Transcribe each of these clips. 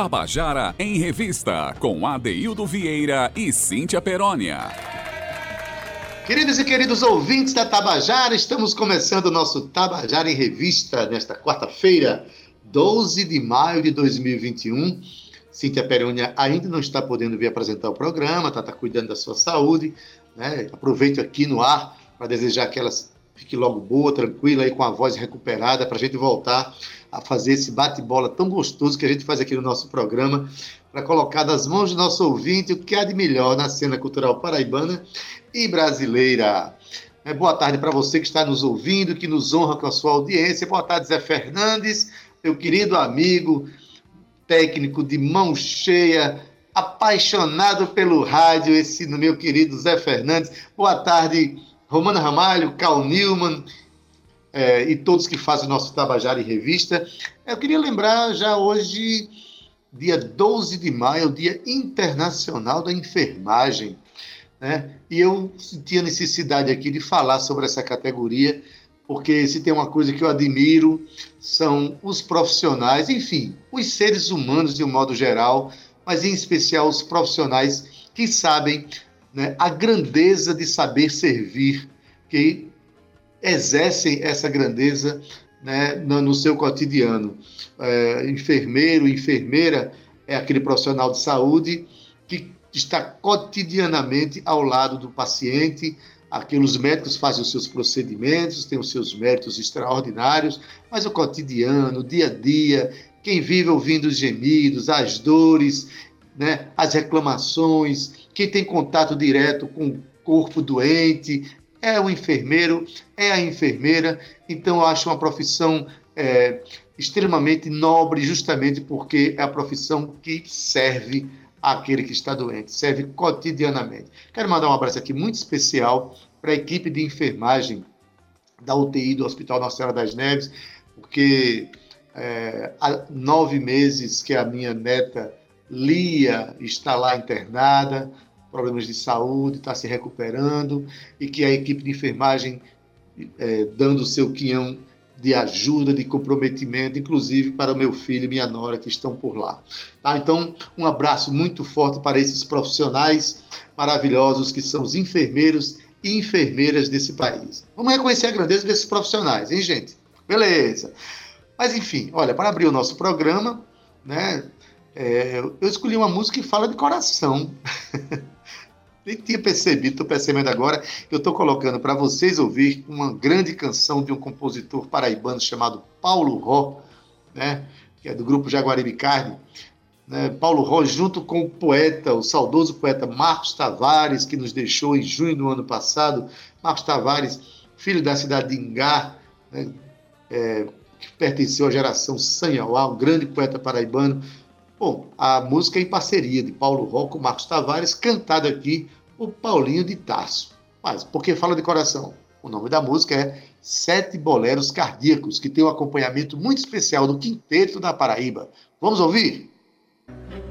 Tabajara em Revista, com Adeildo Vieira e Cíntia Perónia. Queridos e queridos ouvintes da Tabajara, estamos começando o nosso Tabajara em Revista nesta quarta-feira, 12 de maio de 2021. Cíntia Perônia ainda não está podendo vir apresentar o programa, está tá cuidando da sua saúde. Né? Aproveito aqui no ar para desejar que ela fique logo boa, tranquila e com a voz recuperada para a gente voltar a fazer esse bate-bola tão gostoso que a gente faz aqui no nosso programa, para colocar nas mãos do nosso ouvinte o que há de melhor na cena cultural paraibana e brasileira. É, boa tarde para você que está nos ouvindo, que nos honra com a sua audiência. Boa tarde, Zé Fernandes, meu querido amigo, técnico de mão cheia, apaixonado pelo rádio, esse meu querido Zé Fernandes. Boa tarde, Romana Ramalho, Cal Newman é, e todos que fazem o nosso Tabajara em Revista. Eu queria lembrar já hoje, dia 12 de maio, o Dia Internacional da Enfermagem. Né? E eu senti a necessidade aqui de falar sobre essa categoria, porque se tem uma coisa que eu admiro são os profissionais, enfim, os seres humanos de um modo geral, mas em especial os profissionais que sabem né, a grandeza de saber servir, que exercem essa grandeza né, no, no, seu cotidiano. É, enfermeiro, enfermeira é aquele profissional de saúde que está cotidianamente ao lado do paciente, Aqueles médicos fazem os seus procedimentos, têm os seus méritos extraordinários, mas o cotidiano, o dia a dia, quem vive ouvindo os gemidos, as dores, né, as reclamações, quem tem contato direto com o corpo doente, é o enfermeiro, é a enfermeira. Então, eu acho uma profissão é, extremamente nobre, justamente porque é a profissão que serve aquele que está doente, serve cotidianamente. Quero mandar um abraço aqui muito especial para a equipe de enfermagem da UTI do Hospital Nossa Senhora das Neves, porque é, há nove meses que a minha neta Lia está lá internada, problemas de saúde, está se recuperando, e que a equipe de enfermagem é, dando o seu quinhão de ajuda, de comprometimento, inclusive para o meu filho e minha nora que estão por lá. Tá? Então, um abraço muito forte para esses profissionais maravilhosos que são os enfermeiros e enfermeiras desse país. Vamos reconhecer a grandeza desses profissionais, hein, gente? Beleza. Mas, enfim, olha, para abrir o nosso programa, né, é, eu escolhi uma música que fala de coração. nem tinha percebido, estou percebendo agora. Eu estou colocando para vocês ouvir uma grande canção de um compositor paraibano chamado Paulo Ró, né, que é do grupo Jaguaribe Carne. Né, Paulo Ró, junto com o poeta, o saudoso poeta Marcos Tavares, que nos deixou em junho do ano passado. Marcos Tavares, filho da cidade de Ingá, né, é, que pertenceu à geração Sanhauá, um grande poeta paraibano. Bom, a música é em parceria de Paulo com Marcos Tavares, cantada aqui o Paulinho de Tarso. Mas por que fala de coração? O nome da música é Sete Boleros Cardíacos, que tem um acompanhamento muito especial do Quinteto da Paraíba. Vamos ouvir? bastava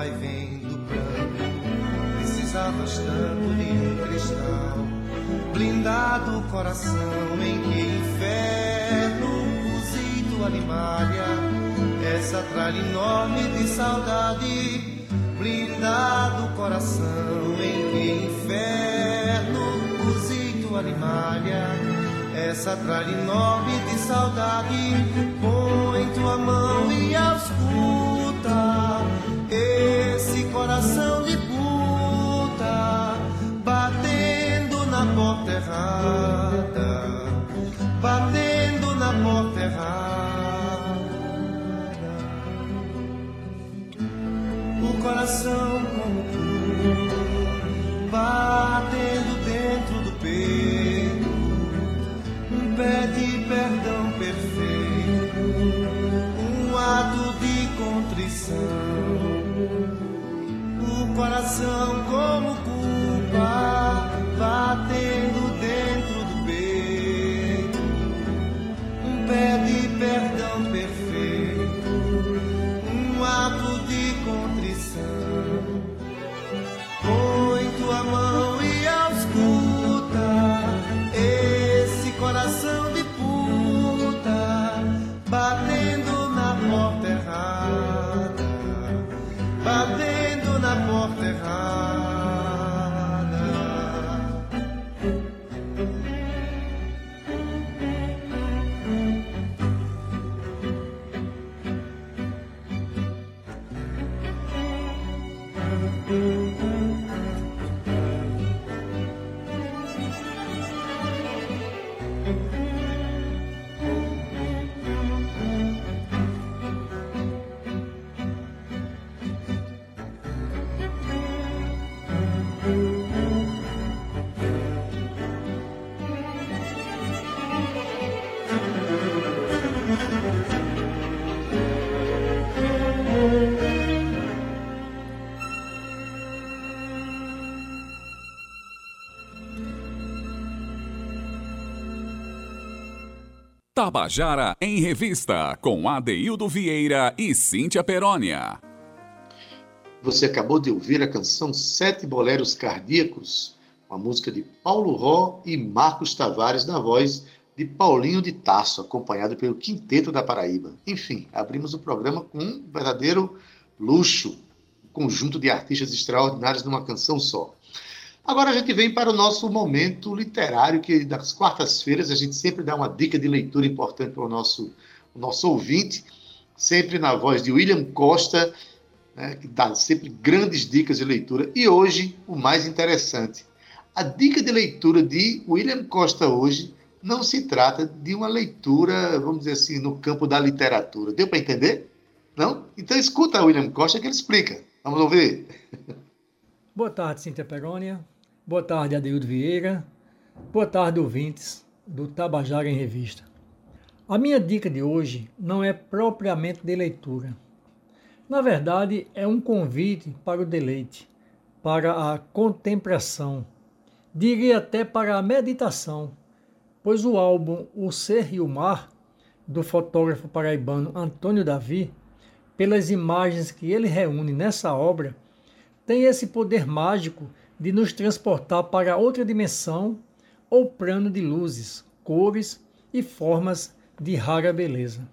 vai vendo branco. Precisavas tanto de um cristal, blindado o coração em que inferno cozia tua animalha, essa tralha enorme de saudade, blindado o coração em que inferno cozi tua animalha, essa tralha enorme de saudade, põe tua mão e ausculta esse coração de puta batendo na porta errada, batendo na porta errada. O coração coração como culpa Tabajara em Revista, com Adeildo Vieira e Cíntia Perónia. Você acabou de ouvir a canção Sete Boleros Cardíacos, uma música de Paulo Ró e Marcos Tavares, na voz de Paulinho de Tasso, acompanhado pelo Quinteto da Paraíba. Enfim, abrimos o programa com um verdadeiro luxo, um conjunto de artistas extraordinários numa canção só. Agora a gente vem para o nosso momento literário, que das quartas-feiras a gente sempre dá uma dica de leitura importante para o nosso, o nosso ouvinte, sempre na voz de William Costa, né, que dá sempre grandes dicas de leitura. E hoje, o mais interessante, a dica de leitura de William Costa hoje não se trata de uma leitura, vamos dizer assim, no campo da literatura. Deu para entender? Não? Então escuta William Costa que ele explica. Vamos ouvir. Boa tarde, Cíntia Perônia. Boa tarde, Adeildo Vieira. Boa tarde, ouvintes do Tabajara em Revista. A minha dica de hoje não é propriamente de leitura. Na verdade, é um convite para o deleite, para a contemplação, diria até para a meditação, pois o álbum O Ser e o Mar, do fotógrafo paraibano Antônio Davi, pelas imagens que ele reúne nessa obra, tem esse poder mágico de nos transportar para outra dimensão ou plano de luzes, cores e formas de rara beleza.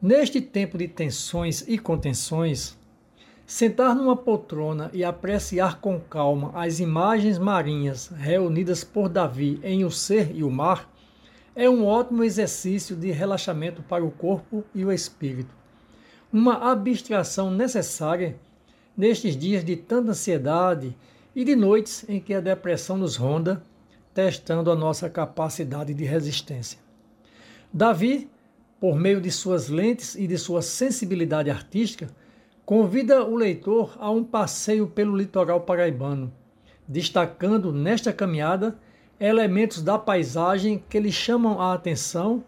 Neste tempo de tensões e contenções, sentar numa poltrona e apreciar com calma as imagens marinhas reunidas por Davi em O Ser e o Mar é um ótimo exercício de relaxamento para o corpo e o espírito. Uma abstração necessária nestes dias de tanta ansiedade e de noites em que a depressão nos ronda, testando a nossa capacidade de resistência. Davi, por meio de suas lentes e de sua sensibilidade artística, convida o leitor a um passeio pelo litoral paraibano, destacando nesta caminhada elementos da paisagem que lhe chamam a atenção,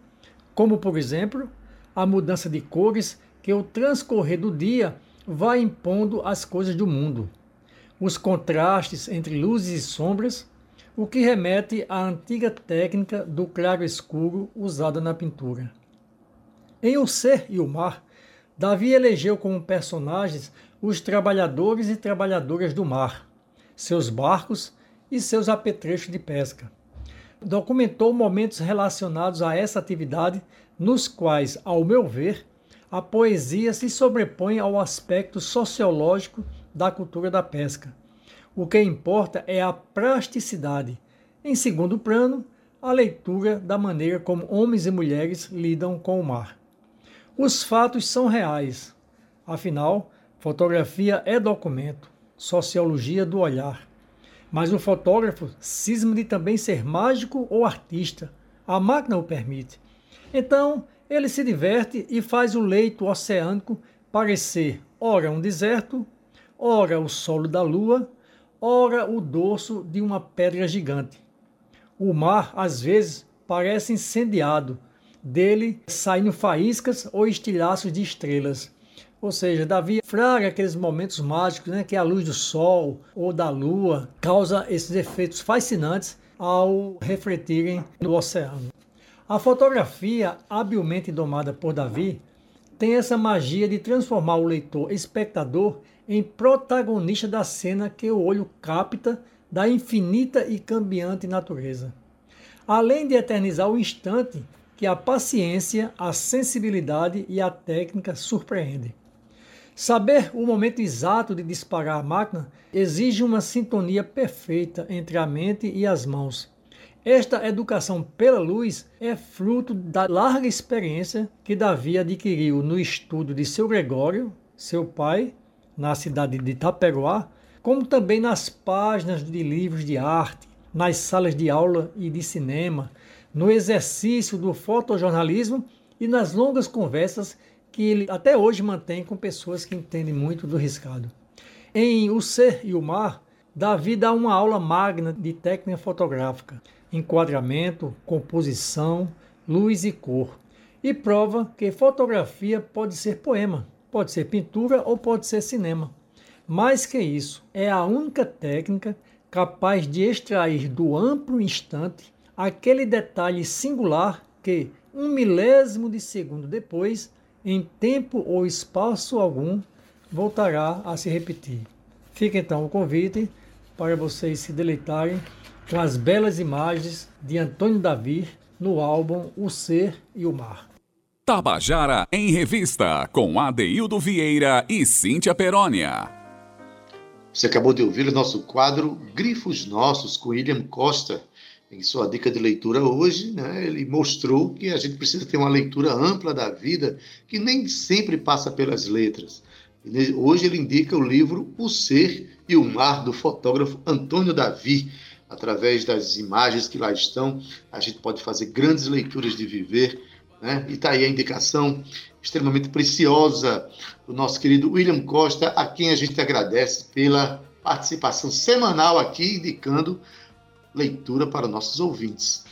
como, por exemplo, a mudança de cores que o transcorrer do dia vai impondo às coisas do mundo os contrastes entre luzes e sombras, o que remete à antiga técnica do claro-escuro usada na pintura. Em O Ser e o Mar, Davi elegeu como personagens os trabalhadores e trabalhadoras do mar, seus barcos e seus apetrechos de pesca. documentou momentos relacionados a essa atividade, nos quais, ao meu ver, a poesia se sobrepõe ao aspecto sociológico da cultura da pesca. O que importa é a plasticidade. Em segundo plano, a leitura da maneira como homens e mulheres lidam com o mar. Os fatos são reais. Afinal, fotografia é documento, sociologia do olhar. Mas o fotógrafo cisma de também ser mágico ou artista. A máquina o permite. Então, ele se diverte e faz o leito oceânico parecer ora um deserto, ora o solo da lua, ora o dorso de uma pedra gigante. O mar, às vezes, parece incendiado, dele saindo faíscas ou estilhaços de estrelas. Ou seja, Davi fraga aqueles momentos mágicos, né, que a luz do sol ou da lua causa esses efeitos fascinantes ao refletirem no oceano. A fotografia, habilmente domada por Davi, tem essa magia de transformar o leitor espectador em protagonista da cena que o olho capta da infinita e cambiante natureza. Além de eternizar o instante que a paciência, a sensibilidade e a técnica surpreendem. Saber o momento exato de disparar a máquina exige uma sintonia perfeita entre a mente e as mãos. Esta educação pela luz é fruto da larga experiência que Davi adquiriu no estudo de seu Gregório, seu pai, na cidade de Itaperoá, como também nas páginas de livros de arte, nas salas de aula e de cinema, no exercício do fotojornalismo e nas longas conversas que ele até hoje mantém com pessoas que entendem muito do riscado. Em O Ser e o Mar, Davi dá uma aula magna de técnica fotográfica, enquadramento, composição, luz e cor, e prova que fotografia pode ser poema, pode ser pintura ou pode ser cinema. Mais que isso, é a única técnica capaz de extrair do amplo instante aquele detalhe singular que, um milésimo de segundo depois, em tempo ou espaço algum, voltará a se repetir. Fica então o convite para vocês se deleitarem com as belas imagens de Antônio Davi no álbum O Ser e o Mar. Tabajara em Revista, com Adeildo Vieira e Cíntia Perónia. Você acabou de ouvir o nosso quadro Grifos Nossos com William Costa. Em sua dica de leitura hoje, né, ele mostrou que a gente precisa ter uma leitura ampla da vida, que nem sempre passa pelas letras. Hoje ele indica o livro O Ser e o Mar, do fotógrafo Antônio Davi. Através das imagens que lá estão, a gente pode fazer grandes leituras de viver. Né? E está aí a indicação extremamente preciosa do nosso querido William Costa, a quem a gente agradece pela participação semanal aqui, indicando leitura para nossos ouvintes.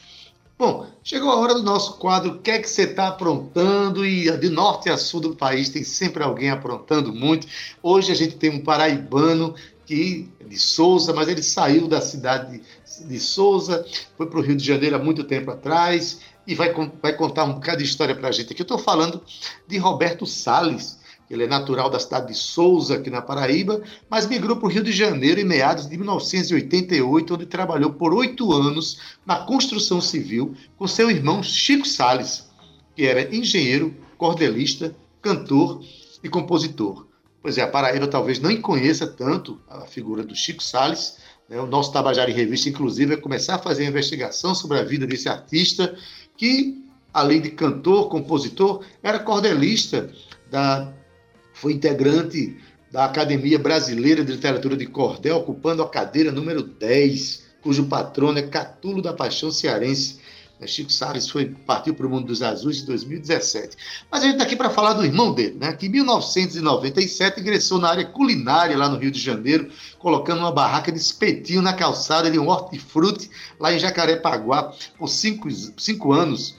Bom, chegou a hora do nosso quadro O que é que você está aprontando? E de norte a sul do país tem sempre alguém aprontando muito. Hoje a gente tem um paraibano que de Souza, mas ele saiu da cidade de, de Souza, foi para o Rio de Janeiro há muito tempo atrás e vai, vai contar um bocado de história para a gente aqui. Eu estou falando de Roberto Sales ele é natural da cidade de Souza, aqui na Paraíba, mas migrou para o Rio de Janeiro em meados de 1988, onde trabalhou por oito anos na construção civil com seu irmão Chico Sales, que era engenheiro, cordelista, cantor e compositor. Pois é, a Paraíba talvez não conheça tanto a figura do Chico Sales. Né? O nosso Tabajara em Revista, inclusive, vai começar a fazer a investigação sobre a vida desse artista, que, além de cantor, compositor, era cordelista da foi integrante da Academia Brasileira de Literatura de Cordel, ocupando a cadeira número 10, cujo patrono é Catulo da Paixão Cearense. Né, Chico Salles foi, partiu para o mundo dos azuis em 2017. Mas a gente está aqui para falar do irmão dele, né, que em 1997 ingressou na área culinária lá no Rio de Janeiro, colocando uma barraca de espetinho na calçada de um hortifruti lá em Jacarepaguá por cinco, cinco anos.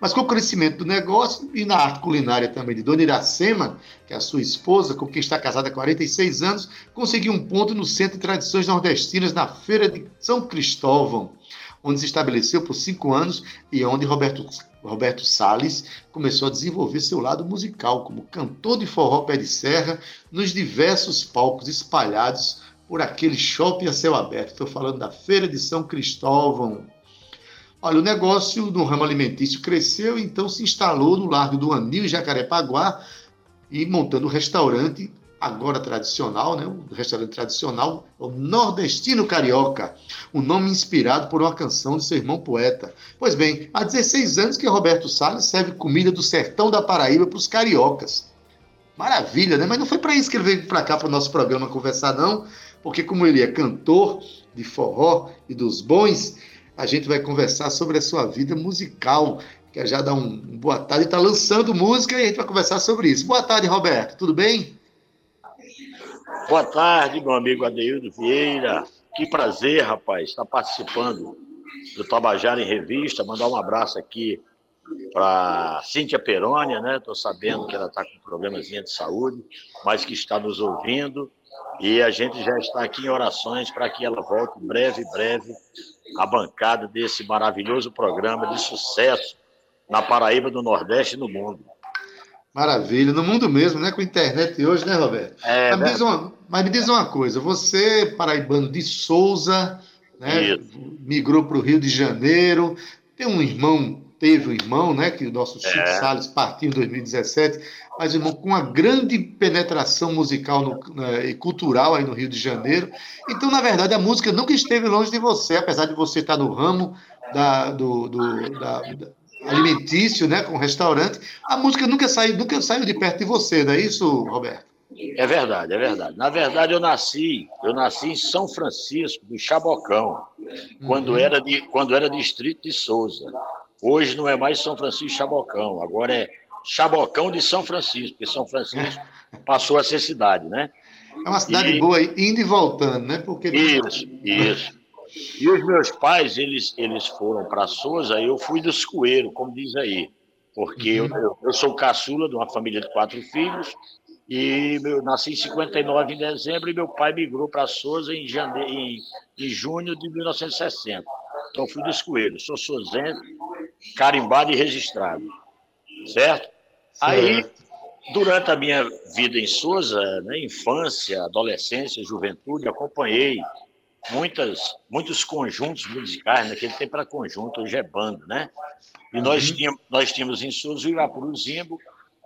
Mas com o crescimento do negócio e na arte culinária também de Dona Iracema, que é a sua esposa, com quem está casada há 46 anos, conseguiu um ponto no Centro de Tradições Nordestinas, na Feira de São Cristóvão, onde se estabeleceu por cinco anos e onde Roberto, Roberto Salles começou a desenvolver seu lado musical como cantor de forró pé de serra nos diversos palcos espalhados por aquele shopping a céu aberto. Estou falando da Feira de São Cristóvão. Olha, o negócio no ramo alimentício cresceu, então se instalou no Largo do Anil, em Jacarepaguá, e montando um restaurante, agora tradicional, né? O restaurante tradicional, o Nordestino Carioca, um nome inspirado por uma canção de seu irmão poeta. Pois bem, há 16 anos que Roberto Salles serve comida do sertão da Paraíba para os cariocas. Maravilha, né? Mas não foi para isso que ele veio para cá para o nosso programa conversar, não, porque como ele é cantor de forró e dos bons, a gente vai conversar sobre a sua vida musical. Quer já dar um, um boa tarde, está lançando música e a gente vai conversar sobre isso. Boa tarde, Roberto, tudo bem? Boa tarde, meu amigo Adeildo Vieira. Que prazer, rapaz, estar participando do Tabajara em Revista. Mandar um abraço aqui para Cíntia Perônia, né? Estou sabendo que ela está com problemas de saúde, mas que está nos ouvindo. E a gente já está aqui em orações para que ela volte breve, breve à bancada desse maravilhoso programa de sucesso na Paraíba do Nordeste e no mundo. Maravilha, no mundo mesmo, né? Com a internet hoje, né, Roberto? É, mas, me diz uma, mas me diz uma coisa, você, paraibano de Souza, né? Migrou para o Rio de Janeiro, tem um irmão, teve um irmão, né? Que o nosso Chico é. Salles partiu em 2017, mas irmão com uma grande penetração musical no, né, e cultural aí no Rio de Janeiro. Então, na verdade, a música nunca esteve longe de você, apesar de você estar no ramo da, do, do da, alimentício, né, com restaurante, a música nunca saiu, nunca saiu de perto de você, não é isso, Roberto? É verdade, é verdade. Na verdade, eu nasci, eu nasci em São Francisco do Chabocão, quando uhum. era de quando era distrito de Souza. Hoje não é mais São Francisco Chabocão, agora é Chabocão de São Francisco, porque São Francisco passou a ser cidade, né? É uma cidade e... boa, indo e voltando, né? Porque isso, isso. E os meus pais, eles, eles foram para Souza, eu fui dos coeiros, como diz aí, porque uhum. eu, eu sou caçula de uma família de quatro filhos, e eu nasci em 59 em dezembro e meu pai migrou para Souza em, janeiro, em, em junho de 1960. Então fui dos coelhos, sou souzense, carimbado e registrado. Certo? certo? Aí, durante a minha vida em Souza, né, infância, adolescência, juventude, acompanhei muitas, muitos conjuntos musicais, naquele tempo era conjunto, hoje é banda, né? E nós, uhum. tínhamos, nós tínhamos em Souza o Irapuru Zimbo,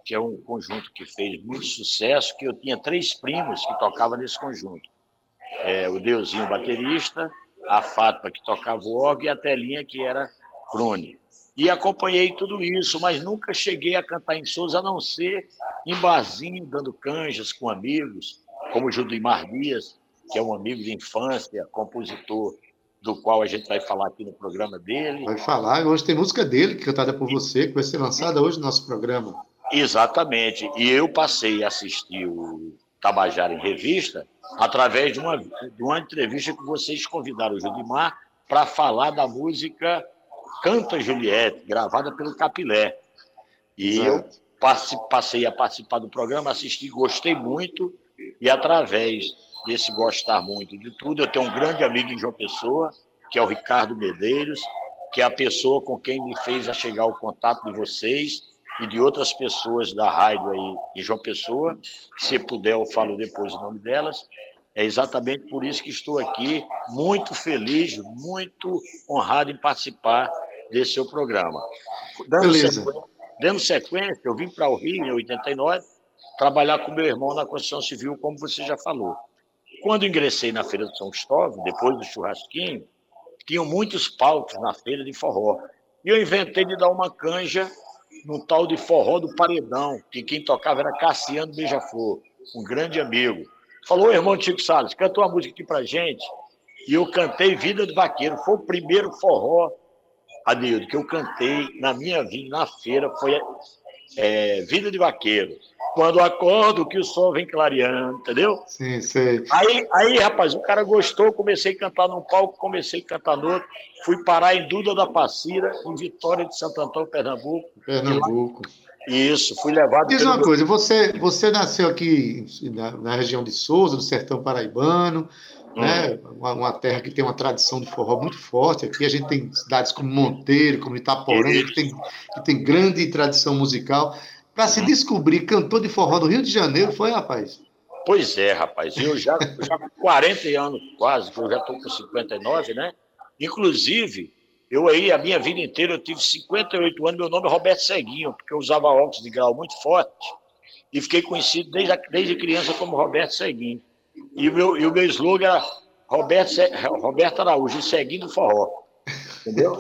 que é um conjunto que fez muito sucesso, que eu tinha três primos que tocavam nesse conjunto. É, o Deusinho, baterista, a Fátima, que tocava o órgão, e a Telinha, que era crone. E acompanhei tudo isso, mas nunca cheguei a cantar em Souza, a não ser em barzinho, dando canjas com amigos, como o Judimar Dias, que é um amigo de infância, compositor do qual a gente vai falar aqui no programa dele. Vai falar, hoje tem música dele, cantada por você, que vai ser lançada hoje no nosso programa. Exatamente. E eu passei a assistir o Tabajara em Revista através de uma, de uma entrevista que vocês convidaram o Judimar para falar da música Canta Juliette, gravada pelo Capilé. E Exato. eu passei a participar do programa, assisti, gostei muito, e através desse gostar muito de tudo, eu tenho um grande amigo em João Pessoa, que é o Ricardo Medeiros, que é a pessoa com quem me fez a chegar o contato de vocês e de outras pessoas da rádio aí em João Pessoa. Se puder, eu falo depois o nome delas. É exatamente por isso que estou aqui, muito feliz, muito honrado em participar desse seu programa. Dando Beleza. Sequência, dando sequência, eu vim para o Rio em 89 trabalhar com meu irmão na construção civil, como você já falou. Quando ingressei na Feira de São Cristóvão, depois do churrasquinho, tinham muitos palcos na feira de forró. E eu inventei de dar uma canja no tal de forró do Paredão, que quem tocava era Cassiano Beija-Flor, um grande amigo. Falou, irmão Chico Salles, cantou uma música aqui pra gente. E eu cantei Vida do Vaqueiro. Foi o primeiro forró, Adildo, que eu cantei na minha vida, na feira, foi é, Vida de Vaqueiro. Quando acordo que o sol vem clareando, entendeu? Sim, sei. Aí, aí, rapaz, o cara gostou, comecei a cantar num palco, comecei a cantar no outro. Fui parar em Duda da Passira, em Vitória de Santo Antônio, Pernambuco. Pernambuco. Isso, fui levado. Diz uma coisa, você, você nasceu aqui na, na, região de Souza, do sertão paraibano. Né? Uma, uma, terra que tem uma tradição de forró muito forte. Aqui a gente tem cidades como Monteiro, como Itaporã, que tem, que tem grande tradição musical. Para se descobrir cantor de forró no Rio de Janeiro, foi, rapaz? Pois é, rapaz. Eu já, já com 40 anos quase, que eu já estou com 59, né? Inclusive, Eu aí, a minha vida inteira, eu tive 58 anos, meu nome é Roberto Seguinho, porque eu usava óculos de grau muito forte e fiquei conhecido desde, desde criança como Roberto Seguinho. E o meu, e o meu slogan era Roberto, Roberto Araújo, Seguinho do Forró. Entendeu?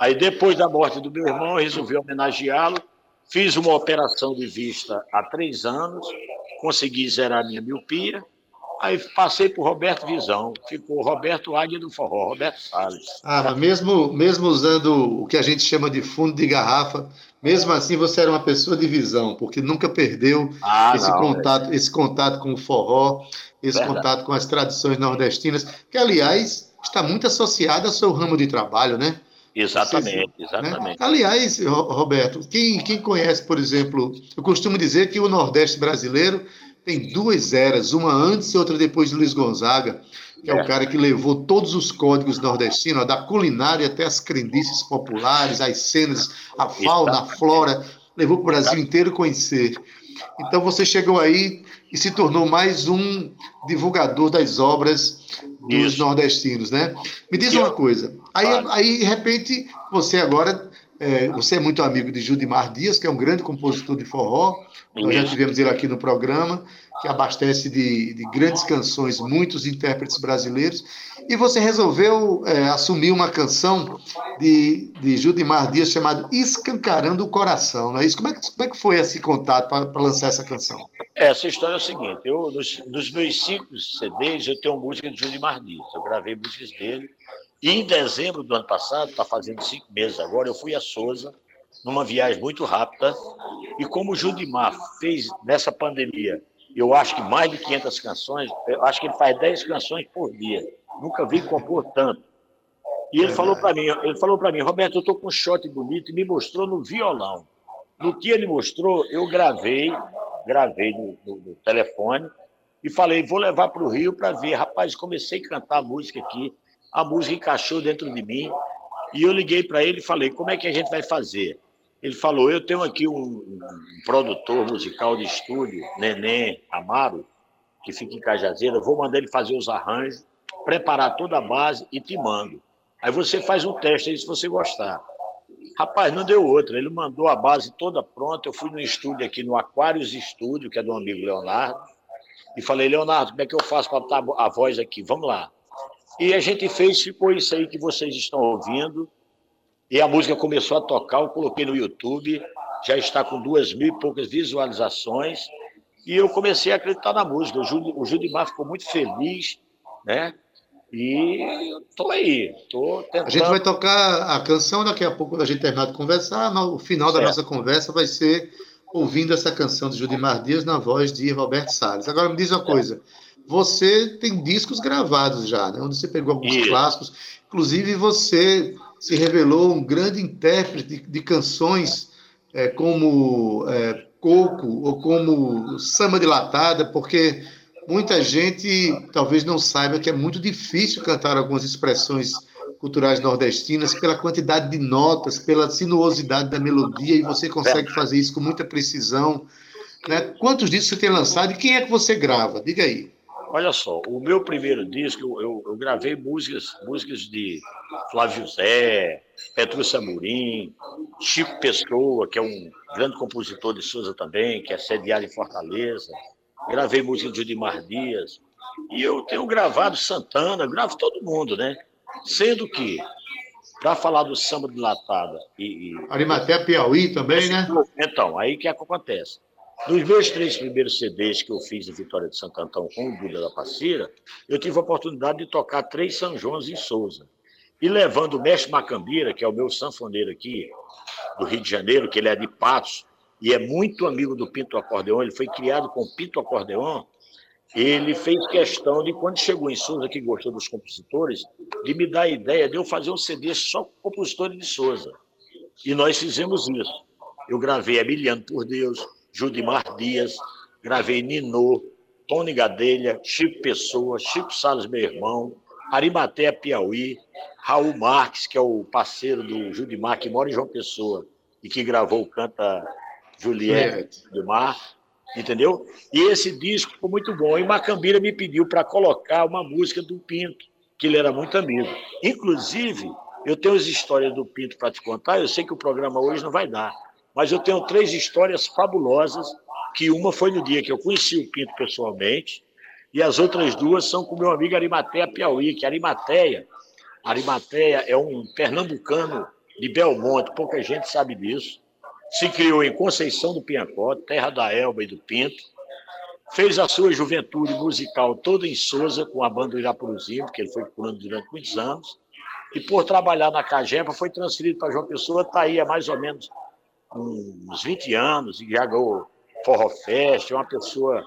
Aí depois da morte do meu irmão, eu resolvi homenageá-lo, fiz uma operação de vista há três anos, consegui zerar minha miopia, Aí passei por Roberto Visão, ficou Roberto Águia do Forró, Roberto Salles. Ah, mesmo, mesmo usando o que a gente chama de fundo de garrafa, mesmo assim você era uma pessoa de visão, porque nunca perdeu ah, esse, não, contato, é. esse contato com o forró, esse Verdade. contato com as tradições nordestinas, que, aliás, está muito associado ao seu ramo de trabalho, né? Exatamente, Vocês, exatamente. Né? Aliás, Roberto, quem, quem conhece, por exemplo, eu costumo dizer que o Nordeste brasileiro tem duas eras, uma antes e outra depois de Luiz Gonzaga, que é, é o cara que levou todos os códigos nordestinos, da culinária até as crendices populares, as cenas, a fauna, a flora, levou para o Brasil inteiro conhecer. Então você chegou aí e se tornou mais um divulgador das obras dos Isso. nordestinos, né? Me diz uma coisa, aí, aí de repente você agora é, você é muito amigo de Judimar Dias, que é um grande compositor de forró. Nós já tivemos ele aqui no programa, que abastece de, de grandes canções muitos intérpretes brasileiros. E você resolveu é, assumir uma canção de, de Judimar Dias chamada Escancarando o Coração. Não é isso? Como é que, como é que foi esse contato para lançar essa canção? Essa história é o seguinte: eu, dos, dos meus cinco CDs, eu tenho música de Judimar Dias. Eu gravei músicas dele e em dezembro do ano passado, está fazendo cinco meses agora, eu fui a Souza, numa viagem muito rápida, e como o Judimar fez nessa pandemia, eu acho que mais de 500 canções, eu acho que ele faz 10 canções por dia. Nunca vi compor tanto. E ele falou para mim, ele falou para mim, Roberto, eu estou com um shot bonito e me mostrou no violão. No que ele mostrou, eu gravei, gravei no, no, no telefone e falei, vou levar para o Rio para ver. Rapaz, comecei a cantar música aqui a música encaixou dentro de mim e eu liguei para ele e falei: como é que a gente vai fazer? Ele falou: eu tenho aqui um, um produtor musical de estúdio, Neném Amaro, que fica em Cajazeira, vou mandar ele fazer os arranjos, preparar toda a base e te mando. Aí você faz um teste aí se você gostar. Rapaz, não deu outra. Ele mandou a base toda pronta. Eu fui no estúdio aqui, no Aquários Estúdio, que é do amigo Leonardo, e falei: Leonardo, como é que eu faço para botar a voz aqui? Vamos lá. E a gente fez, ficou isso aí que vocês estão ouvindo. E a música começou a tocar, eu coloquei no YouTube, já está com duas mil e poucas visualizações. E eu comecei a acreditar na música. O, Judimar ficou muito feliz, né? E estou aí, estou tentando. A gente vai tocar a canção daqui a pouco, quando a gente terminar de conversar. No final da nossa conversa vai ser ouvindo essa canção de Judimar Dias na voz de Roberto Salles. Agora me diz uma coisa você tem discos gravados já, né? onde você pegou alguns Isso. clássicos. Inclusive, você se revelou um grande intérprete de, de canções é, como é, Coco ou como Samba de Latada, porque muita gente talvez não saiba que é muito difícil cantar algumas expressões culturais nordestinas pela quantidade de notas, pela sinuosidade da melodia, e você consegue fazer isso com muita precisão. Né? Quantos discos você tem lançado e quem é que você grava? Diga aí. Olha só, o meu primeiro disco, eu, eu gravei músicas, músicas de Flávio José, Petrúcio Amorim, Chico Pessoa, que é um grande compositor de Souza também, que é sediado em Fortaleza. Gravei música de Judimar Dias. E eu tenho gravado Santana, gravo todo mundo, né? Sendo que, para falar do samba de latada e. e Arimaté Piauí também, né? Então, aí que, é que acontece? Nos meus três primeiros CDs que eu fiz em Vitória de Santo Antão com o Buda da Passira, eu tive a oportunidade de tocar três São Joões em Souza. E levando o mestre Macambira, que é o meu sanfoneiro aqui do Rio de Janeiro, que ele é de Patos, e é muito amigo do Pinto Acordeon, ele foi criado com o Pinto Acordeon, ele fez questão de, quando chegou em Souza, que gostou dos compositores, de me dar a ideia de eu fazer um CD só com compositores de Souza. E nós fizemos isso. Eu gravei Emiliano por Deus, Judimar Dias, gravei Ninô, Tony Gadelha, Chico Pessoa, Chico Salles, meu irmão, Arimaté Piauí, Raul Marques, que é o parceiro do Judimar, que mora em João Pessoa e que gravou o Canta Juliette Judimar, entendeu? E esse disco ficou muito bom. E Macambira me pediu para colocar uma música do Pinto, que ele era muito amigo. Inclusive, Eu tenho as histórias do Pinto para te contar, eu sei que o programa hoje não vai dar, mas eu tenho três histórias fabulosas, que uma foi no dia que eu conheci o Pinto pessoalmente, e as outras duas são com meu amigo Arimateia Piauí, que Arimateia, Arimateia é um pernambucano de Belmonte, pouca gente sabe disso. Se criou em Conceição do Pinhacó, terra da Elba e do Pinto. Fez a sua juventude musical toda em Souza, com a banda Irapuruzinho, porque ele foi curando durante muitos anos. E por trabalhar na Cagepa, foi transferido para João Pessoa, está aí há mais ou menos uns 20 anos, e já ganhou Forró Fest, é uma pessoa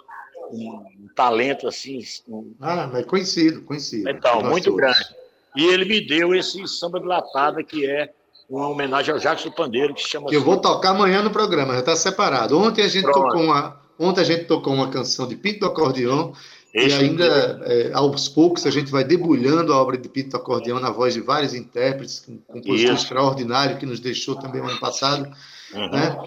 um, um talento assim. Um... Ah, mas conhecido, conhecido. Então, muito grande. E ele me deu esse samba de latada, que é uma homenagem ao Jacques do Pandeiro, que se chama. Que eu vou tocar amanhã no programa, já está separado. Ontem a gente Pronto. tocou uma. Ontem a gente tocou uma canção de Pinto do Acordeão, esse e ainda, é, aos poucos, a gente vai debulhando a obra de Pinto do Acordeão na voz de vários intérpretes, um compositor extraordinário que nos deixou também ano passado. Uhum. Né?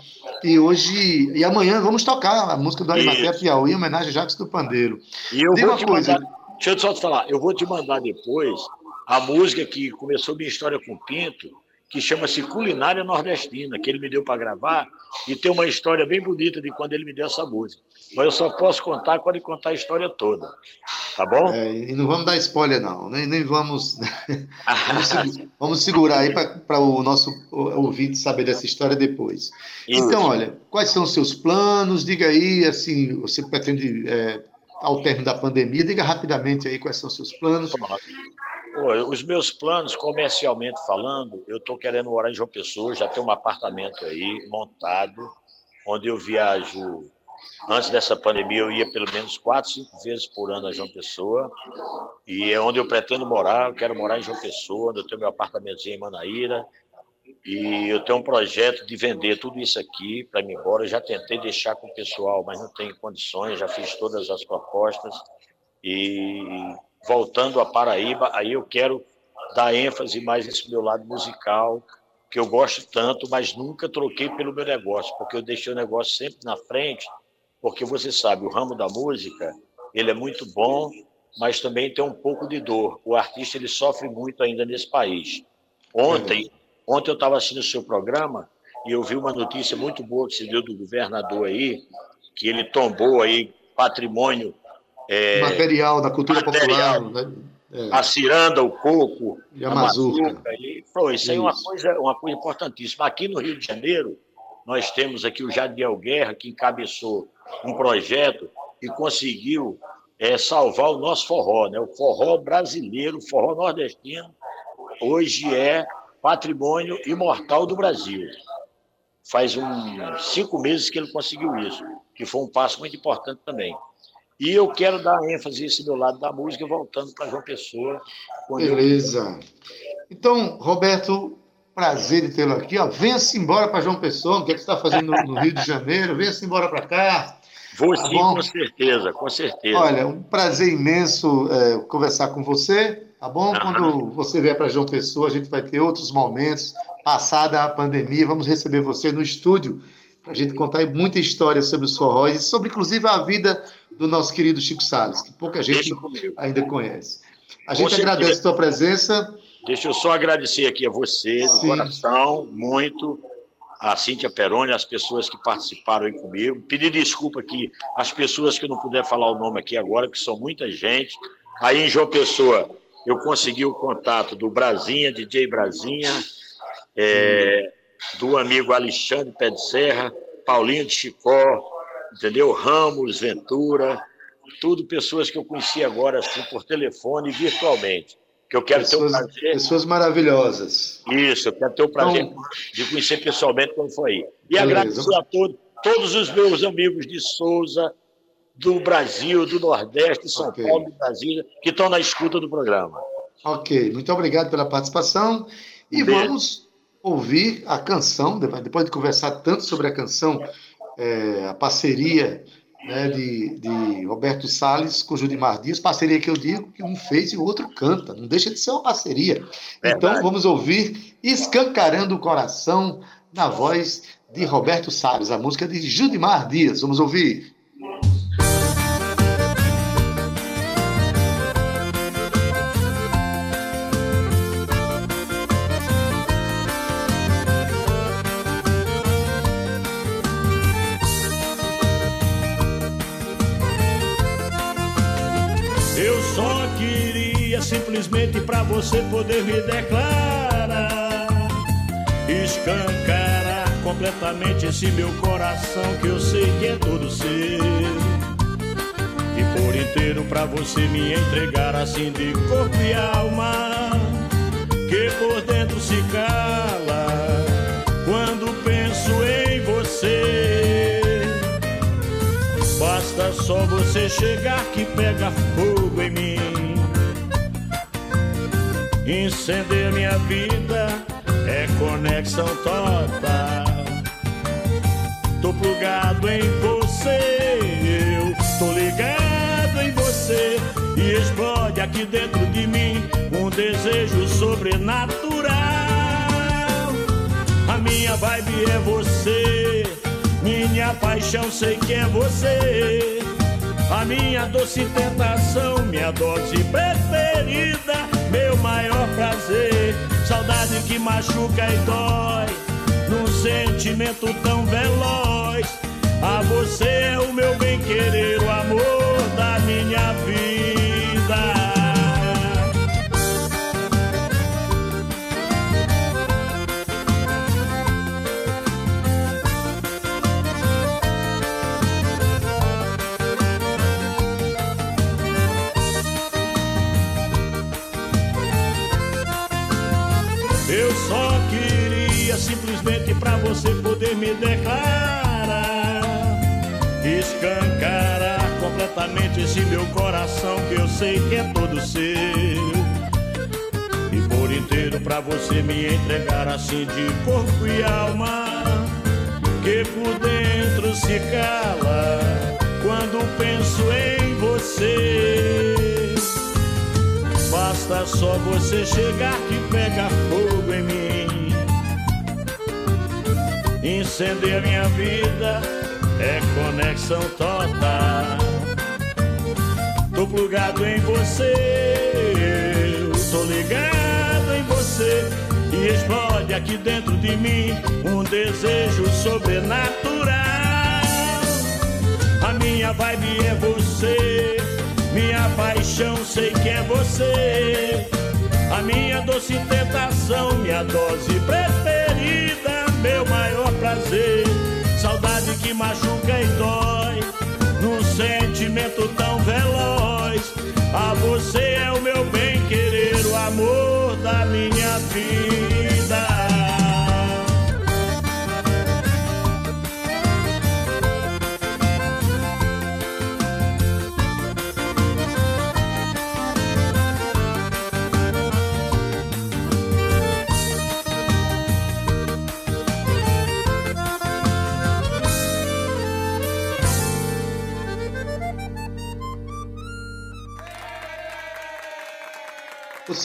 E hoje, e amanhã vamos tocar a música do Arimatea Piauí, em homenagem a Jacques do Pandeiro. E eu Diga vou te coisa. Mandar, deixa eu só te falar, eu vou te mandar depois a música que começou minha história com Pinto, que chama-se Culinária Nordestina, que ele me deu para gravar, e tem uma história bem bonita de quando ele me deu essa música. Mas eu só posso contar quando ele contar a história toda. Tá bom? É, e não vamos dar spoiler, não. Nem, nem vamos. vamos, vamos, segurar aí para o nosso ouvinte saber dessa história depois. Isso. Então, olha, quais são os seus planos? Diga aí, assim, você pretende. É, ao término da pandemia, diga rapidamente aí quais são os seus planos. Os meus planos, comercialmente falando, eu estou querendo morar em João Pessoa, já tenho um apartamento aí montado, onde eu viajo. Antes dessa pandemia, eu ia pelo menos quatro, cinco vezes por ano a João Pessoa, e é onde eu pretendo morar. Eu quero morar em João Pessoa, onde eu tenho meu apartamentozinho em Manaíra, e eu tenho um projeto de vender tudo isso aqui para mim embora. Eu já tentei deixar com o pessoal, mas não tenho condições, já fiz todas as propostas. E voltando a Paraíba, aí eu quero dar ênfase mais nesse meu lado musical, que eu gosto tanto, mas nunca troquei pelo meu negócio, porque eu deixei o negócio sempre na frente, porque você sabe, o ramo da música, ele é muito bom, mas também tem um pouco de dor. O artista ele sofre muito ainda nesse país. Ontem, ontem eu estava assistindo o seu programa e eu vi uma notícia muito boa que se deu do governador aí, que ele tombou aí patrimônio é, material da cultura material, popular. Né? É. A ciranda, o coco, e a, a mazuca. E, pô, isso, isso aí é uma coisa, uma coisa importantíssima. Aqui no Rio de Janeiro, nós temos aqui o Jadiel Guerra, que encabeçou um projeto e conseguiu é, salvar o nosso forró. Né? O forró brasileiro, o forró nordestino, hoje é patrimônio imortal do Brasil. Faz uns cinco meses que ele conseguiu isso, que foi um passo muito importante também. E eu quero dar ênfase a esse meu lado da música, voltando para João Pessoa. Beleza. Eu... Então, Roberto, prazer de tê-lo aqui. Venha-se embora para João Pessoa, o que, é que você está fazendo no Rio de Janeiro? Venha-se embora para cá. Vou tá sim, bom? com certeza, com certeza. Olha, um prazer imenso é, conversar com você, tá bom? Uhum. Quando você vier para João Pessoa, a gente vai ter outros momentos. Passada a pandemia, vamos receber você no estúdio para a gente contar muita história sobre os forróis e sobre, inclusive, a vida do nosso querido Chico Salles, que pouca gente ainda conhece. A gente Com agradece certeza. a tua presença. Deixa eu só agradecer aqui a você, do Sim. coração, muito, a Cíntia Peroni, as pessoas que participaram aí comigo. Pedir desculpa aqui às pessoas que não puder falar o nome aqui agora, que são muita gente. Aí em João Pessoa, eu consegui o contato do Brasinha, DJ Brasinha, é, do amigo Alexandre Pé de Serra, Paulinho de Chicó, entendeu? Ramos, Ventura, tudo pessoas que eu conheci agora assim por telefone virtualmente. Que eu quero pessoas, ter o prazer. Pessoas maravilhosas. Isso, eu quero ter o prazer então, de conhecer pessoalmente quando for aí. E beleza. agradecer a todos, todos os meus amigos de Souza, do Brasil, do Nordeste, São okay. Paulo, Brasília, que estão na escuta do programa. Ok, muito obrigado pela participação. E vamos ouvir a canção, depois de conversar tanto sobre a canção é, a parceria né, de, de, Roberto Salles com Judimar Dias, parceria que eu digo que um fez e o outro canta, não deixa de ser uma parceria. Verdade. Então vamos ouvir Escancarando o Coração na voz de Roberto Salles, a música de Judimar Dias. Vamos ouvir. Pra você poder me declarar, escancarar completamente esse meu coração que eu sei que é todo seu. E por inteiro pra você me entregar assim de corpo e alma, que por dentro se cala quando penso em você. Basta só você chegar que pega fogo em mim. Incender minha vida é conexão total. Tô plugado em você, eu tô ligado em você. E explode aqui dentro de mim um desejo sobrenatural. A minha vibe é você, minha paixão sei que é você. A minha doce tentação, minha dose preferida, meu maior prazer. Saudade que machuca e dói, num sentimento tão veloz. A você é o meu bem-querer, o amor da minha vida. Simplesmente pra você poder me declarar, escancarar completamente esse meu coração que eu sei que é todo seu. E por inteiro pra você me entregar assim de corpo e alma, que por dentro se cala quando penso em você. Basta só você chegar que pega fogo em mim. Incender minha vida é conexão total. Tô plugado em você, eu tô ligado em você. E explode aqui dentro de mim um desejo sobrenatural. A minha vibe é você. Minha paixão sei que é você. A minha doce tentação, minha dose preferida, meu maior prazer. Saudade que machuca e dói,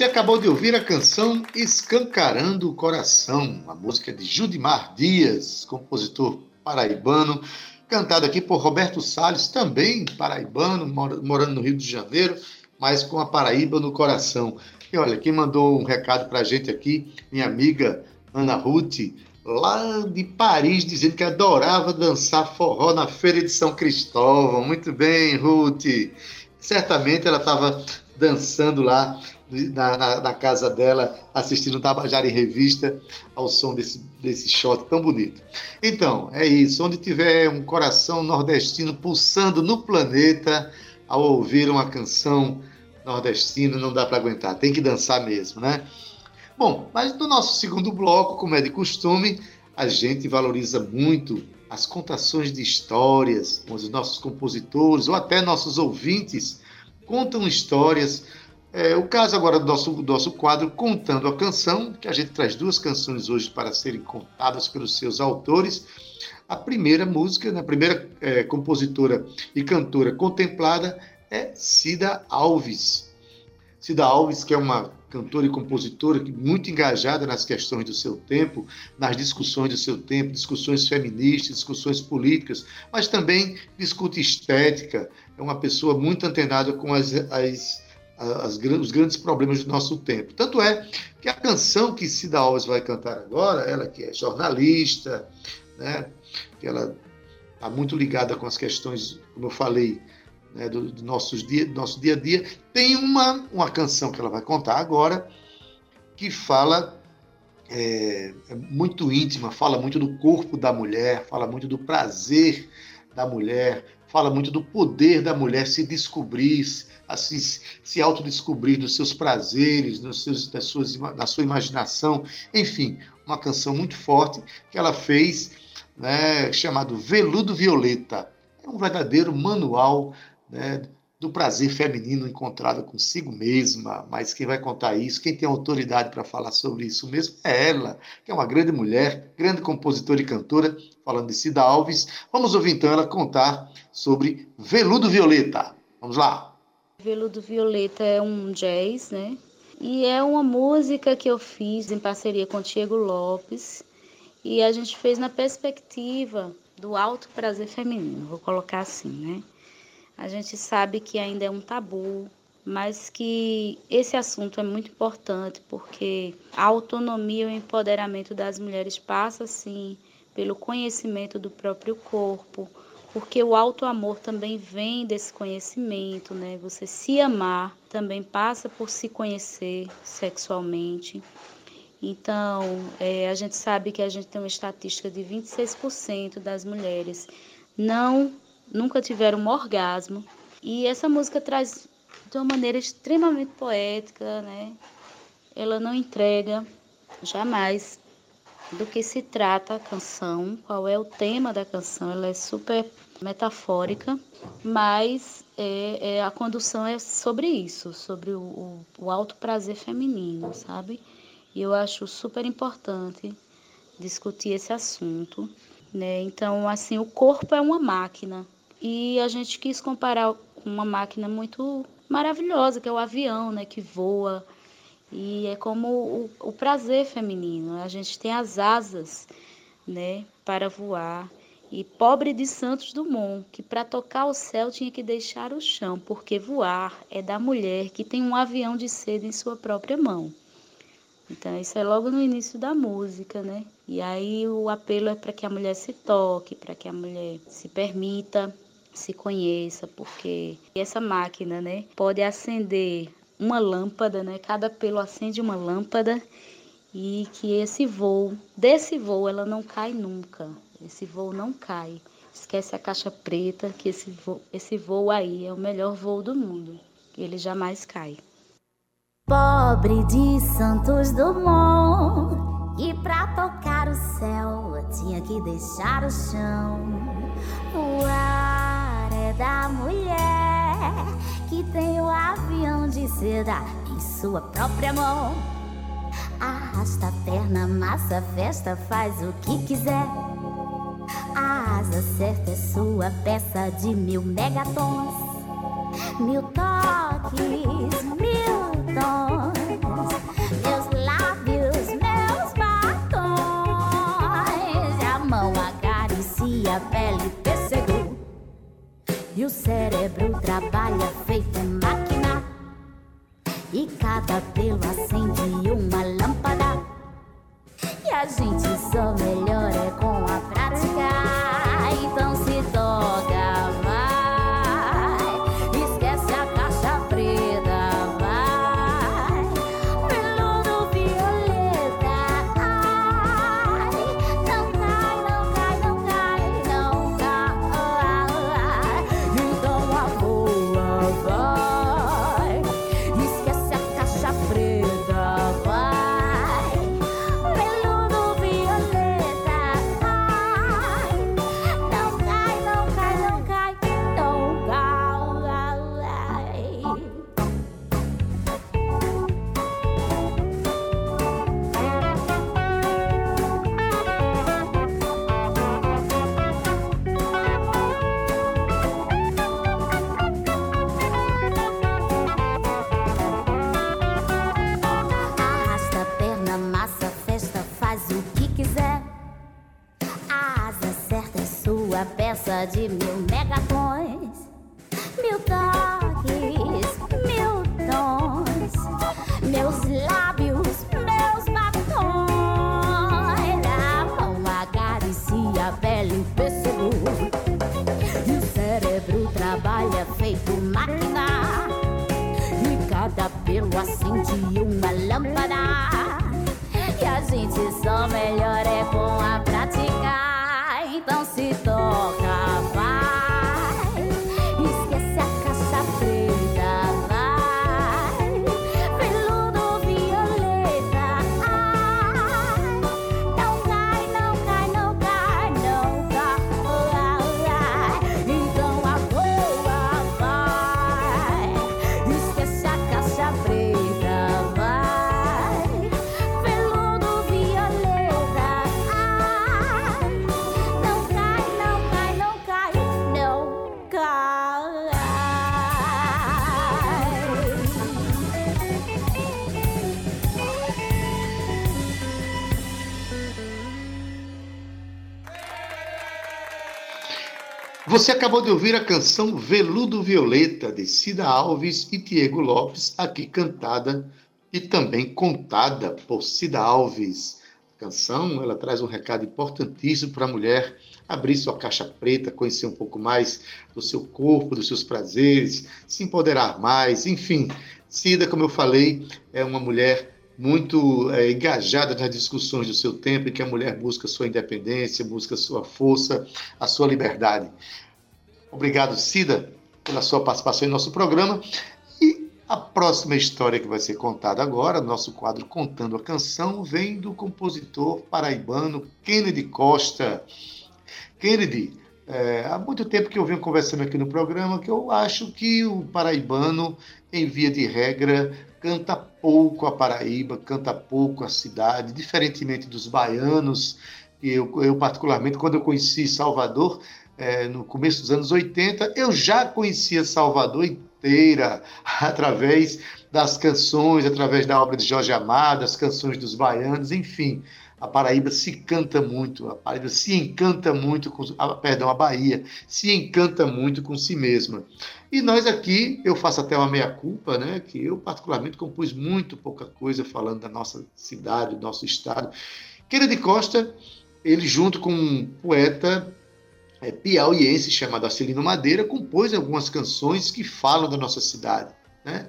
Você acabou de ouvir a canção Escancarando o Coração, a música de Judimar Dias, compositor paraibano, cantada aqui por Roberto Salles, também paraibano, morando no Rio de Janeiro, mas com a Paraíba no coração. E olha, quem mandou um recado para a gente aqui, minha amiga Ana Ruth, lá de Paris, dizendo que adorava dançar forró na Feira de São Cristóvão. Muito bem, Ruth. Certamente ela estava dançando lá na, na, na, casa dela, assistindo Tabajara em Revista, ao som desse, desse shot tão bonito. Então, é isso. Onde tiver um coração nordestino pulsando no planeta, ao ouvir uma canção nordestina, não dá para aguentar. Tem que dançar mesmo, né? Bom, mas no nosso segundo bloco, como é de costume, a gente valoriza muito as contações de histórias, onde os nossos compositores ou até nossos ouvintes contam histórias é, o caso agora do nosso, do nosso quadro Contando a Canção, que a gente traz duas canções hoje para serem contadas pelos seus autores. A primeira música, né, a primeira é, compositora e cantora contemplada é Cida Alves. Cida Alves, que é uma cantora e compositora muito engajada nas questões do seu tempo, nas discussões do seu tempo, discussões feministas, discussões políticas, mas também discute estética. É uma pessoa muito antenada com as, as as, os grandes problemas do nosso tempo. Tanto é que a canção que Cida Alves vai cantar agora, ela que é jornalista, né, que ela está muito ligada com as questões, como eu falei, né, do, do, nossos dia, do nosso dia a dia. Tem uma, uma canção que ela vai contar agora que fala é, é muito íntima, fala muito do corpo da mulher, fala muito do prazer da mulher, fala muito do poder da mulher se descobrir, se autodescobrir dos seus prazeres, dos seus, das suas, da sua imaginação. Enfim, uma canção muito forte que ela fez, né, chamado Veludo Violeta. É um verdadeiro manual né, do prazer feminino encontrado consigo mesma, mas quem vai contar isso, quem tem autoridade para falar sobre isso mesmo é ela, que é uma grande mulher, grande compositora e cantora, falando de Cida Alves. Vamos ouvir então ela contar sobre Veludo Violeta. Vamos lá. Veludo Violeta é um jazz, né? E é uma música que eu fiz em parceria com Diego Lopes. E a gente fez na perspectiva do alto prazer feminino, vou colocar assim, né? A gente sabe que ainda é um tabu, mas que esse assunto é muito importante porque a autonomia e o empoderamento das mulheres passa sim pelo conhecimento do próprio corpo, porque o auto amor também vem desse conhecimento, né? Você se amar também passa por se conhecer sexualmente. Então, é, a gente sabe que a gente tem uma estatística de 26% das mulheres não nunca tiveram um orgasmo. E essa música traz de uma maneira extremamente poética, né? Ela não entrega jamais do que se trata a canção, qual é o tema da canção. Ela é super metafórica, mas é, é a condução é sobre isso, sobre o, o, o alto prazer feminino, sabe? E eu acho super importante discutir esse assunto, né? Então, assim, o corpo é uma máquina, e a gente quis comparar com uma máquina muito maravilhosa, que é o avião, né, que voa. E é como o, o prazer feminino. A gente tem as asas, né, para voar. E pobre de Santos Dumont, que para tocar o céu tinha que deixar o chão, porque voar é da mulher que tem um avião de seda em sua própria mão. Então, isso é logo no início da música, né? E aí o apelo é para que a mulher se toque, para que a mulher se permita se conheça, porque essa máquina, né, pode acender uma lâmpada, né? Cada pelo acende uma lâmpada e que esse voo, desse voo ela não cai nunca. Esse voo não cai. Esquece a caixa preta, que esse voo, esse voo aí é o melhor voo do mundo. Ele jamais cai. Pobre de Santos Dumont, e pra tocar o céu tinha que deixar o chão. Uau! da mulher que tem o avião de seda em sua própria mão. Arrasta a perna, massa, festa, faz o que quiser. A asa certa é sua peça de mil megatons, mil toques, e o cérebro trabalha feito máquina. E cada pelo acende uma lâmpada. E a gente só melhora com a prática. Então se toca essa peça de mil megatons, mil toques, mil tons, meus lábios, meus batons. A mão acaricia a pele em pêssego, e o cérebro trabalha feito máquina. E cada pelo acende uma lâmpada. E a gente só melhora é com a prática. Então se Você acabou de ouvir a canção Veludo Violeta, de Cida Alves e Diego Lopes, aqui cantada e também contada por Cida Alves. A canção ela traz um recado importantíssimo para a mulher abrir sua caixa preta, conhecer um pouco mais do seu corpo, dos seus prazeres, se empoderar mais, enfim. Cida, como eu falei, é uma mulher muito é, engajada nas discussões do seu tempo, em que a mulher busca sua independência, busca sua força, a sua liberdade. Obrigado, Cida, pela sua participação em nosso programa. E a próxima história que vai ser contada agora, nosso quadro Contando a Canção, vem do compositor paraibano Kennedy Costa. Kennedy, é, há muito tempo que eu venho conversando aqui no programa que eu acho que o paraibano, em via de regra, canta pouco a Paraíba, canta pouco a cidade, diferentemente dos baianos. Eu, eu particularmente, quando eu conheci Salvador, é, no começo dos anos 80, eu já conhecia Salvador inteira através das canções, através da obra de Jorge Amado, as canções dos baianos, enfim. A Paraíba se canta muito, a Paraíba se encanta muito com, a, perdão, a Bahia se encanta muito com si mesma. E nós aqui, eu faço até uma meia-culpa, né, que eu particularmente compus muito pouca coisa falando da nossa cidade, do nosso estado. Kennedy Costa, ele junto com um poeta é, piauiense chamado Acilino Madeira, compôs algumas canções que falam da nossa cidade, né?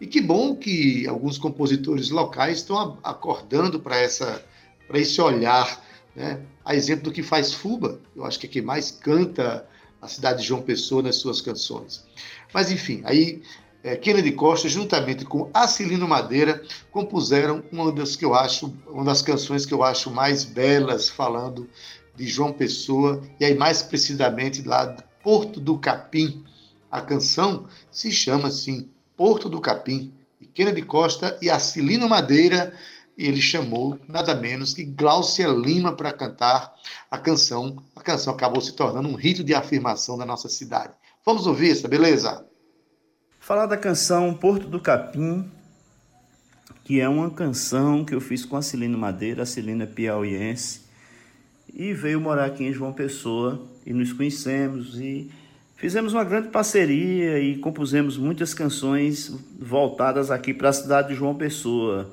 E que bom que alguns compositores locais estão acordando para esse olhar, né? a exemplo do que faz Fuba, eu acho que é quem mais canta a cidade de João Pessoa nas suas canções. Mas enfim, aí é, Kennedy Costa, juntamente com Acilino Madeira, compuseram uma das que eu acho, uma das canções que eu acho mais belas falando de João Pessoa e aí mais precisamente lá do Porto do Capim. A canção se chama assim Porto do Capim. E Kennedy Costa e Acilino Madeira ele chamou nada menos que Gláucia Lima para cantar a canção. A canção acabou se tornando um rito de afirmação da nossa cidade. Vamos ouvir essa, beleza? Falar da canção Porto do Capim, que é uma canção que eu fiz com a Celina Madeira, a Celina é piauiense, e veio morar aqui em João Pessoa e nos conhecemos e fizemos uma grande parceria e compusemos muitas canções voltadas aqui para a cidade de João Pessoa.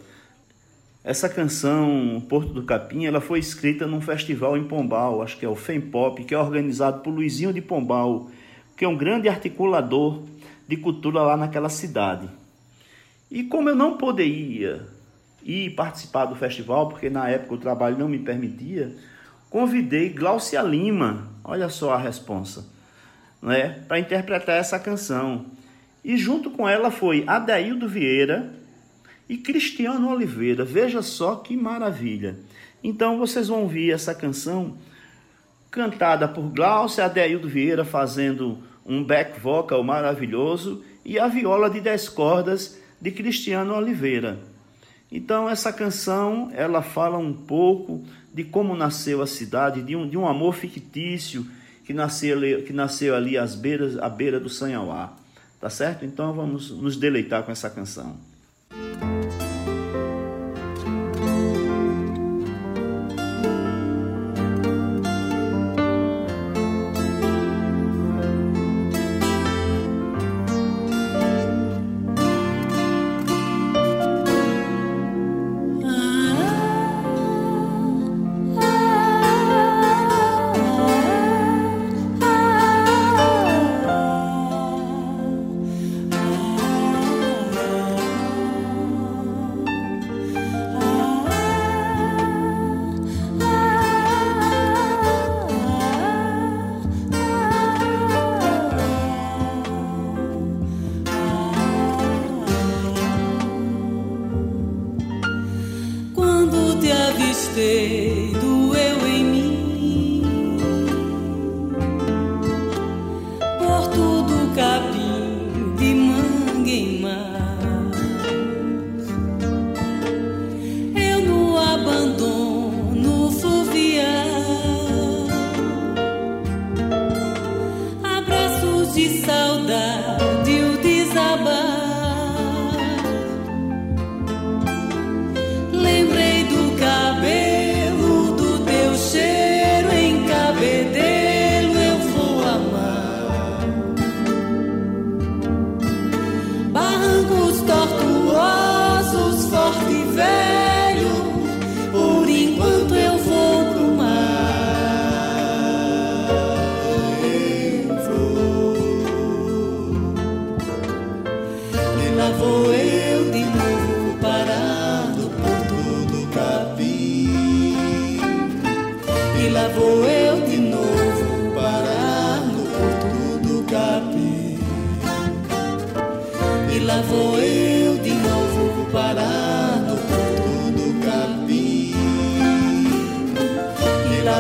Essa canção, Porto do Capim, ela foi escrita num festival em Pombal, acho que é o FEMPOP, que é organizado por Luizinho de Pombal, que é um grande articulador de cultura lá naquela cidade. E como eu não poderia ir participar do festival, porque na época o trabalho não me permitia, convidei Glaucia Lima, olha só a responsa, né, para interpretar essa canção. E junto com ela foi Adaildo Vieira e Cristiano Oliveira. Veja só que maravilha. Então vocês vão ouvir essa canção cantada por Glaucia Adaildo Vieira fazendo um back vocal maravilhoso e a viola de 10 cordas de Cristiano Oliveira. Então essa canção, ela fala um pouco de como nasceu a cidade, de um, de um amor fictício que nasceu, que nasceu ali às beiras, à beira do Sanhauá. Tá certo? Então vamos nos deleitar com essa canção.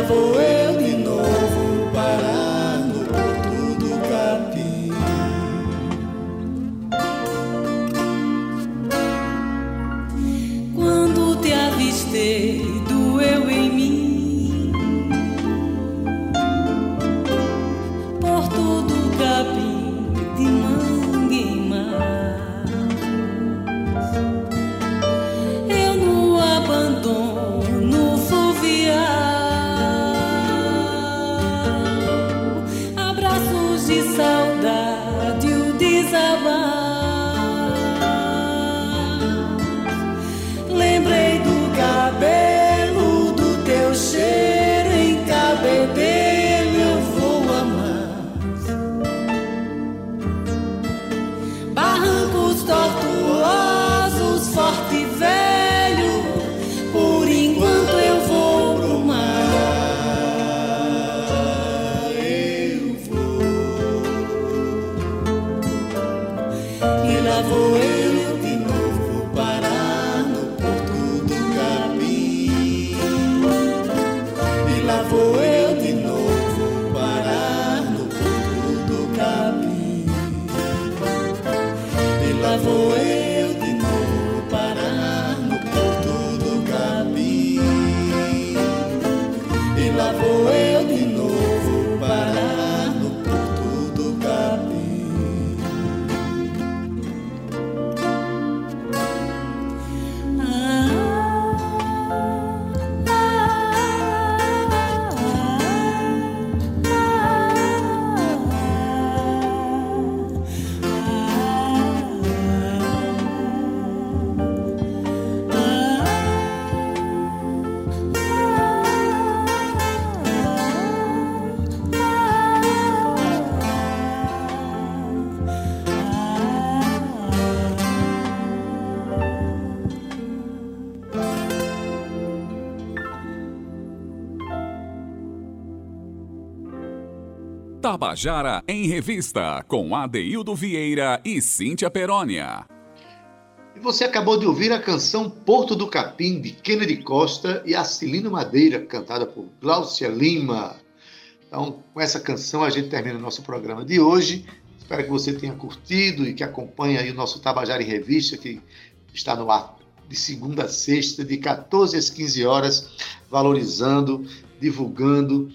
E lá Tabajara em Revista, com Adeildo Vieira e Cíntia Perónia. E você acabou de ouvir a canção Porto do Capim, de Kennedy Costa e Acilino Madeira, cantada por Glaucia Lima. Então, com essa canção, a gente termina o nosso programa de hoje. Espero que você tenha curtido e que acompanhe aí o nosso Tabajara em Revista, que está no ar de segunda a sexta, de 14 às 15 horas, valorizando, divulgando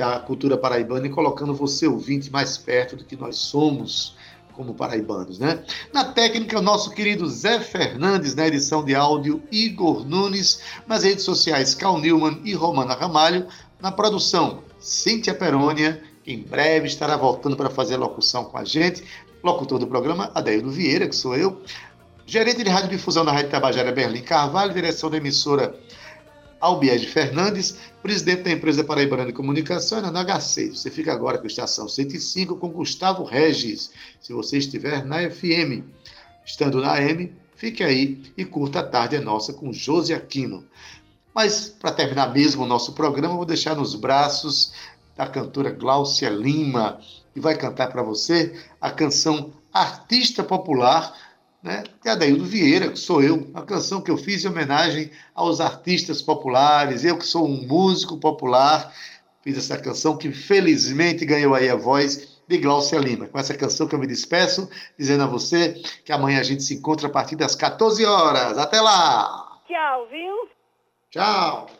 a cultura paraibana e colocando você, ouvinte, mais perto do que nós somos como paraibanos, né? Na técnica, o nosso querido Zé Fernandes, na edição de áudio, Igor Nunes, nas redes sociais, Cal Newman e Romana Ramalho, na produção, Cíntia Perônia, que em breve estará voltando para fazer locução com a gente, locutor do programa, Adeildo Vieira, que sou eu, gerente de radiodifusão da Rádio Tabajara, Berlim Carvalho, direção da emissora Albiege Fernandes, presidente da empresa Paraibana de Comunicação, na NH6. Você fica agora com a estação 105 com Gustavo Regis. Se você estiver na FM, estando na AM, fique aí e curta a tarde é nossa com Josi Aquino. Mas, para terminar mesmo o nosso programa, vou deixar nos braços da cantora Gláucia Lima, que vai cantar para você a canção Artista Popular né, de Adaildo Vieira, que sou eu, uma canção que eu fiz em homenagem aos artistas populares, eu que sou um músico popular, fiz essa canção que felizmente ganhou aí a voz de Glaucia Lima. Com essa canção que eu me despeço, dizendo a você que amanhã a gente se encontra a partir das 14 horas. Até lá! Tchau, viu? Tchau!